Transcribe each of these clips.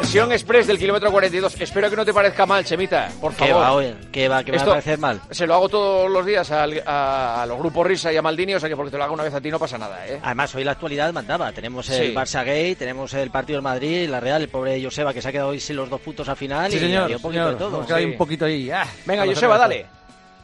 Versión express del kilómetro 42. Espero que no te parezca mal, Chemita, por favor. ¿Qué va, oye? ¿Qué va? ¿Qué me va a parecer mal? Se lo hago todos los días al- a, a los grupos Risa y a Maldini, o sea que porque te lo hago una vez a ti no pasa nada, ¿eh? Además, hoy la actualidad mandaba. Tenemos el Sí. Barça Gay, tenemos el partido del Madrid, la Real, el pobre Joseba que se ha quedado hoy sin los dos puntos al final. Sí, y señor. un poquito señor. de todo. Sí. un poquito ahí. ah, Venga, Joseba, dale.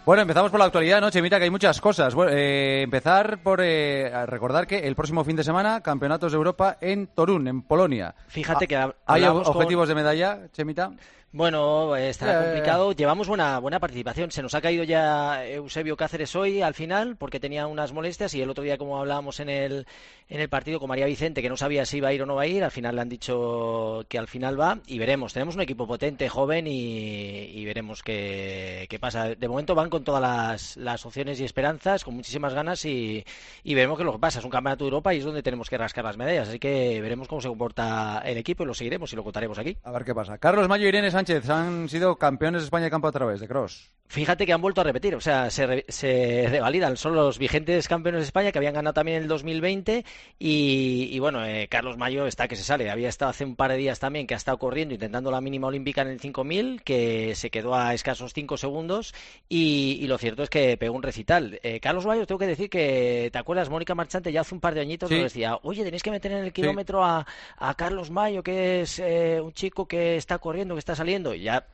Bueno, empezamos por la actualidad, ¿no, Chemita? Que hay muchas cosas. Bueno, eh, empezar por eh, recordar que el próximo fin de semana, Campeonatos de Europa en Torún, en Polonia. Fíjate Ah, que ¿Hay con- objetivos de medalla, Chemita? Bueno, estará Eh. complicado. Llevamos buena buena participación. Se nos ha caído ya Eusebio Cáceres hoy al final porque tenía unas molestias y el otro día como hablábamos en el en el partido con María Vicente que no sabía si iba a ir o no va a ir, al final le han dicho que al final va y veremos. Tenemos un equipo potente, joven y, y veremos qué, qué pasa. De momento van con todas las, las opciones y esperanzas, con muchísimas ganas y, y veremos qué es lo que pasa. Es un campeonato de Europa y es donde tenemos que rascar las medallas, así que veremos cómo se comporta el equipo y lo seguiremos y lo contaremos aquí. A ver qué pasa. Carlos Mayo Irene Sánchez han sido campeones de España de campo a través de cross. Fíjate que han vuelto a repetir, o sea, se, re- se revalidan. Son los vigentes campeones de España que habían ganado también en el 2020. Y, y bueno, eh, Carlos Mayo está que se sale. Había estado hace un par de días también que ha estado corriendo, intentando la mínima olímpica en el 5000, que se quedó a escasos 5 segundos. Y, y lo cierto es que pegó un recital. Eh, Carlos Mayo, tengo que decir que, ¿te acuerdas? Mónica Marchante ya hace un par de añitos Sí. nos decía, oye, tenéis que meter en el kilómetro a, a Carlos Mayo, que es eh, un chico que está corriendo, que está saliendo. Y ya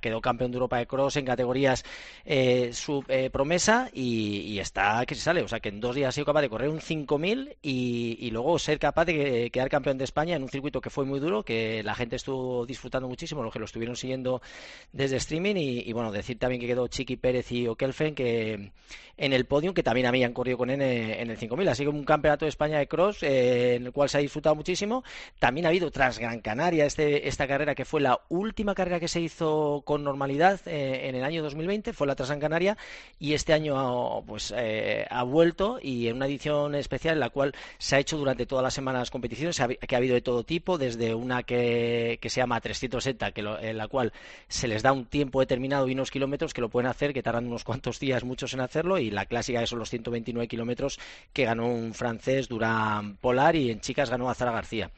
quedó campeón de Europa de Cross en categorías eh, su eh, promesa y, está que se sale. O sea que en dos días ha sido capaz de correr un 5000 y, y luego ser capaz de que- quedar campeón de España en un circuito que fue muy duro, que la gente estuvo disfrutando muchísimo, los que lo estuvieron siguiendo desde streaming. Y, bueno, decir también que quedó Chiqui Pérez y Okelfen que en el podium, que también habían corrido con él en el 5000. Así que un campeonato de España de cross eh, en el cual se ha disfrutado muchísimo. También ha habido tras Gran Canaria este, esta carrera que fue la última carrera que se hizo con normalidad eh, en el año 2020, fue la Trans Gran Canaria y este año pues eh, ha vuelto y en una edición especial en la cual se ha hecho durante todas las semanas competiciones que ha habido de todo tipo, desde una que, que se llama 360, que lo- en la cual se les da un tiempo determinado y unos kilómetros que lo pueden hacer, que tardan unos cuantos días muchos en hacerlo y la clásica que son los 129 kilómetros que ganó un francés Durán Polar y en chicas ganó Azara García.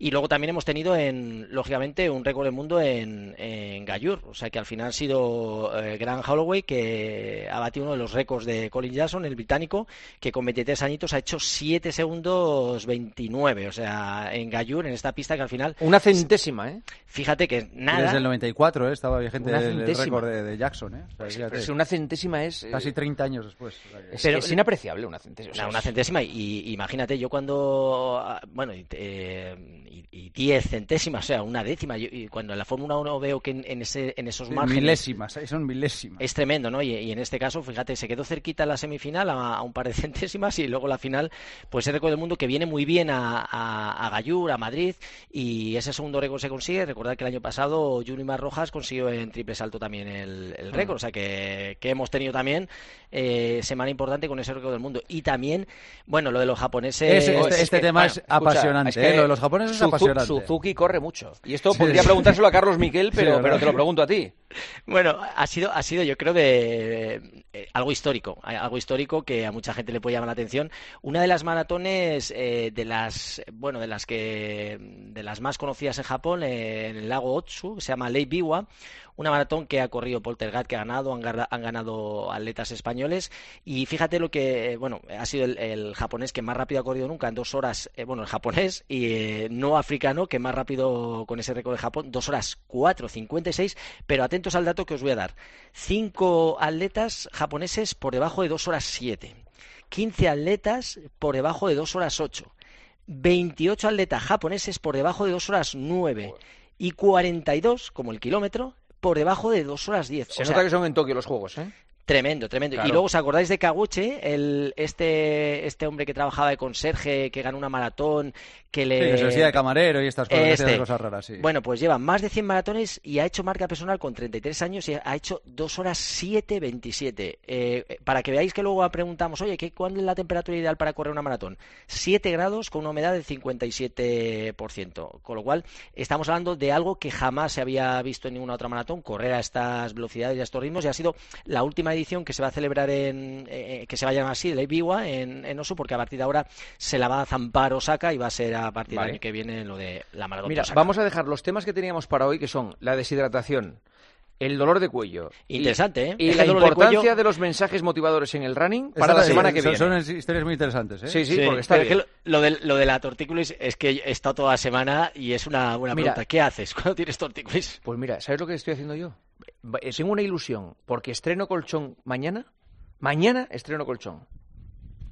Y luego también hemos tenido, en, lógicamente, un récord del mundo en, en Gallur. O sea que al final ha sido eh, Grant Holloway que ha batido uno de los récords de Colin Jackson, el británico, que con 23 añitos ha hecho 7 segundos 29. O sea, en Gallur, en esta pista que al final, Una centésima, ¿eh? fíjate que nada. Desde el 94 eh, estaba vigente el, récord de, de Jackson. Eh. O sea, fíjate, Pero si una centésima es... eh, Casi 30 años después. O sea que- es, Pero- es inapreciable una centésima. o sea, una centésima y, y imagínate yo cuando ah, bueno eh, y- y diez centésimas o sea una décima yo- y cuando en la Fórmula 1 veo que en, en ese en esos márgenes milésimas, son milésimas. es tremendo, ¿no? Y, y en este caso, fíjate, se quedó cerquita la semifinal a, a un par de centésimas y luego la final, pues el récord del mundo que viene muy bien a, a, a Gallur, a Madrid, y ese segundo récord se consigue. Recordad que el año pasado Junimar Rojas consiguió en triple salto también el, el récord, o sea que, que hemos tenido también eh, semana importante con ese récord del mundo. Y también, bueno, lo de los japoneses. Ese- este, es este tema bueno, es escucha, apasionante. es que eh, Lo de los japoneses es Suzu- apasionante. Suzuki corre mucho. Y esto Sí, podría sí. preguntárselo a Carlos Miquel, pero, pero te lo pregunto a ti. Bueno, ha sido, ha sido yo creo de eh, algo histórico, algo histórico que a mucha gente le puede llamar la atención. Una de las maratones eh, de las, bueno, de las que, de las más conocidas en Japón, eh, en el lago Otsu, que se llama Lake Biwa, una maratón que ha corrido Poltergat, que ha ganado, han, ganado atletas españoles. Y fíjate lo que, eh, bueno, ha sido el, el japonés que más rápido ha corrido nunca, en dos horas, eh, bueno, el japonés y eh, no africano, que más rápido con ese récord de Japón, dos horas 4.56, pero atentos al dato que os voy a dar. Cinco atletas japoneses por debajo de dos horas 7. 15 atletas por debajo de dos horas 8. 28 atletas japoneses por debajo de dos horas 9. Y 42, como el kilómetro, por debajo de dos horas 10. Se O nota sea, que son en Tokio los juegos, ¿eh? Tremendo, tremendo. Claro. Y luego os acordáis de Kaguche, el, este, este hombre que trabajaba de conserje, que ganó una maratón, que le... Sí, que se vestía de camarero y estas cosas, Este. cosas raras, sí. Bueno, pues lleva más de 100 maratones y ha hecho marca personal con 33 años y ha hecho 2 horas 7.27. Eh, para que veáis que luego preguntamos, oye, ¿qué, ¿cuál es la temperatura ideal para correr una maratón? 7 grados con una humedad del 57%. Con lo cual, estamos hablando de algo que jamás se había visto en ninguna otra maratón, correr a estas velocidades y a estos ritmos. Y ha sido la última edición que se va a celebrar en, eh, que se va a llamar así, el Biwa, en, en Oso, porque a partir de ahora se la va a zampar Osaka y va a ser a partir del año que viene lo de la maratón Mira, vamos a dejar los temas que teníamos para hoy, que son la deshidratación, el dolor de cuello. Interesante, ¿eh? Y la importancia de, los mensajes motivadores en el running para la semana que viene. Son historias muy interesantes, ¿eh? Sí, sí, porque está bien. lo, de, lo de la tortícolis es que he estado toda la semana y es una buena pregunta. ¿Qué haces cuando tienes tortícolis? Pues mira, ¿sabes lo que estoy haciendo yo? Tengo una ilusión, porque estreno colchón mañana. Mañana estreno colchón.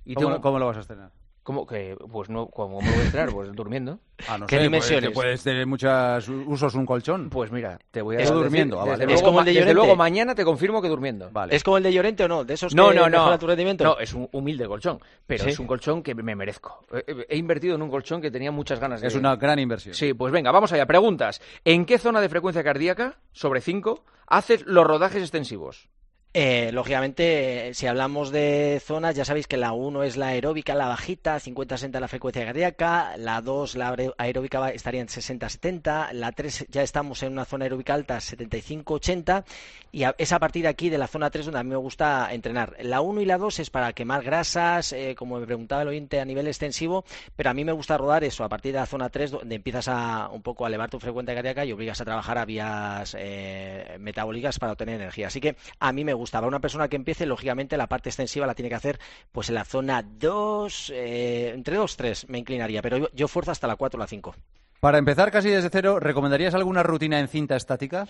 Y ¿Cómo, ¿Cómo lo vas a estrenar? ¿Cómo que? Pues no, ¿cómo me voy a entrar? Pues durmiendo. Ah, no ¿Qué sé, dimensiones? Puedes, tener muchos usos un colchón. Pues mira, te voy a decir, durmiendo. Ah, desde, es como el de Llorente. Desde luego mañana te confirmo que durmiendo. Vale. ¿Es como el de Llorente o no? ¿De esos no, que no, no. tu rendimiento? No, es un humilde colchón, pero es un colchón que me merezco. He invertido en un colchón que tenía muchas ganas de... Es una gran inversión. Sí, pues venga, vamos allá. Preguntas. ¿En qué zona de frecuencia cardíaca, sobre 5, haces los rodajes extensivos? Eh, lógicamente, si hablamos de zonas, ya sabéis que la 1 es la aeróbica, la bajita, 50-60 la frecuencia cardíaca, la 2, la aeróbica estaría en 60-70, la 3 ya estamos en una zona aeróbica alta, 75-80, y es a partir de aquí, de la zona 3, donde a mí me gusta entrenar. La 1 y la 2 es para quemar grasas, eh, como me preguntaba el oyente, a nivel extensivo, pero a mí me gusta rodar eso, a partir de la zona 3, donde empiezas a un poco a elevar tu frecuencia cardíaca y obligas a trabajar a vías eh, metabólicas para obtener energía. Así que a mí me gusta para una persona que empiece, lógicamente la parte extensiva la tiene que hacer pues en la zona 2, eh, entre 2 3 me inclinaría, pero yo, yo fuerzo hasta la 4 o la 5. Para empezar casi desde cero, ¿recomendarías alguna rutina en cinta estática?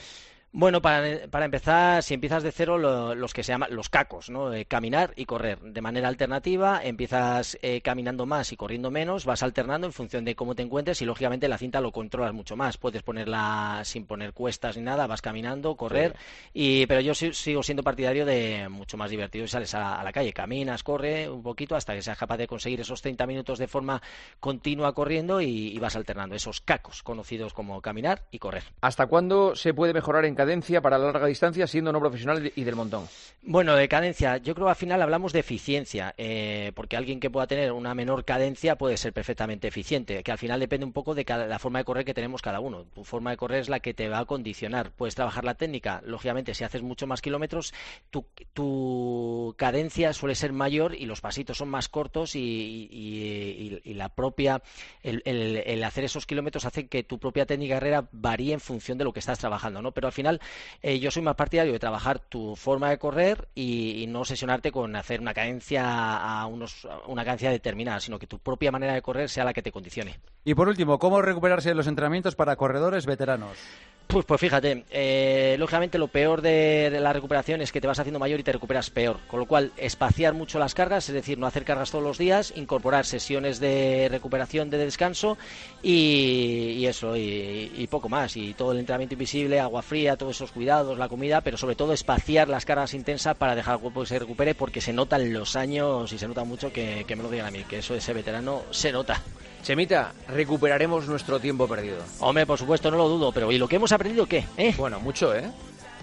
Bueno, para, para, empezar, si empiezas de cero, los que se llaman los cacos, ¿no? caminar y correr. De manera alternativa, empiezas eh, caminando más y corriendo menos, vas alternando en función de cómo te encuentres y, lógicamente, la cinta lo controlas mucho más. Puedes ponerla sin poner cuestas ni nada, vas caminando, correr. y Pero yo sigo siendo partidario de mucho más divertido y sales a, la calle, caminas, corre un poquito hasta que seas capaz de conseguir esos 30 minutos de forma continua corriendo y, y vas alternando esos cacos conocidos como caminar y correr. ¿Hasta cuándo se puede mejorar en cadencia para la larga distancia siendo no profesional y del montón? Bueno, de cadencia, yo creo que al final hablamos de eficiencia, eh, porque alguien que pueda tener una menor cadencia puede ser perfectamente eficiente, que al final depende un poco de la forma de correr que tenemos cada uno. Tu forma de correr es la que te va a condicionar. Puedes trabajar la técnica, lógicamente, si haces mucho más kilómetros, tu, cadencia suele ser mayor y los pasitos son más cortos y, la propia, el, hacer esos kilómetros hace que tu propia técnica carrera varíe en función de lo que estás trabajando, ¿no? Pero al final eh, yo soy más partidario de trabajar tu forma de correr y, no obsesionarte con hacer una cadencia a unos, una cadencia determinada, sino que tu propia manera de correr sea la que te condicione. Y por último, ¿cómo recuperarse de los entrenamientos para corredores veteranos? Pues, pues fíjate, eh, lógicamente lo peor de, la recuperación es que te vas haciendo mayor y te recuperas peor. Con lo cual, espaciar mucho las cargas, es decir, no hacer cargas todos los días, incorporar sesiones de recuperación, de descanso y, eso, y, poco más. Y todo el entrenamiento invisible, agua fría, todos esos cuidados, la comida, pero sobre todo espaciar las cargas intensas para dejar al cuerpo que se recupere porque se notan los años y se nota mucho que, que me lo digan a mí, que eso de ese veterano se nota. Chemita, recuperaremos nuestro tiempo perdido. Hombre, por supuesto, no lo dudo, pero ¿y lo que hemos aprendido qué? ¿Eh? Bueno, mucho, ¿eh?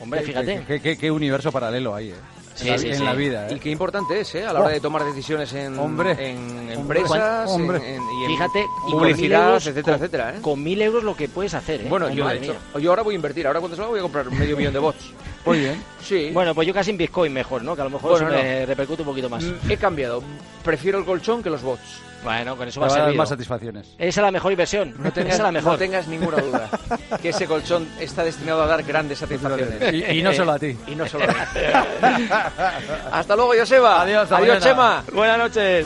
Hombre, fíjate. Qué, universo paralelo hay, ¿eh? En, la, vida. ¿eh? Y qué importante es, ¿eh? A la hora de tomar decisiones en, en empresas, hombre. En, Fíjate, publicidad, etcétera, etcétera. ¿eh? Con mil euros lo que puedes hacer, ¿eh? Bueno, yo, yo ahora voy a invertir. Ahora cuando salga voy a comprar medio millón de bots. Muy bien. Sí. Bueno, pues yo casi en Bitcoin mejor, ¿no? Que a lo mejor eso me repercute un poquito más. Mm, he cambiado. Prefiero el colchón que los bots. Bueno, con eso va a ser más satisfacciones. Esa es la mejor inversión. No tengas, la mejor. No tengas ninguna duda que ese colchón está destinado a dar grandes satisfacciones. Y, no solo a ti. Y no solo a ti. Hasta luego, Joseba. Adiós, Adiós, Chema. Buenas noches.